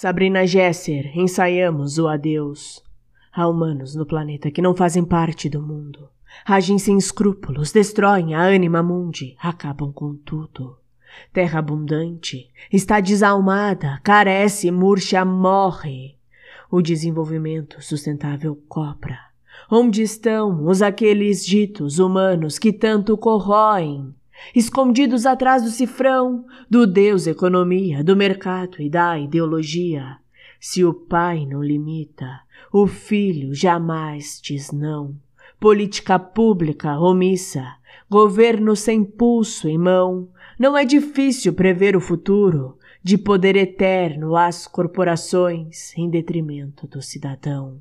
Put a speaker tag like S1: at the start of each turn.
S1: Sabrina Gesser, ensaiamos o adeus. Há humanos no planeta que não fazem parte do mundo. Agem sem escrúpulos, destroem a anima mundi, acabam com tudo. Terra abundante, está desalmada, carece, murcha, morre. O desenvolvimento sustentável copra. Onde estão os aqueles ditos humanos que tanto corroem? Escondidos atrás do cifrão, do Deus economia, do mercado e da ideologia. Se o pai não limita, o filho jamais diz não. Política pública omissa, governo sem pulso em mão, não é difícil prever o futuro de poder eterno às corporações em detrimento do cidadão.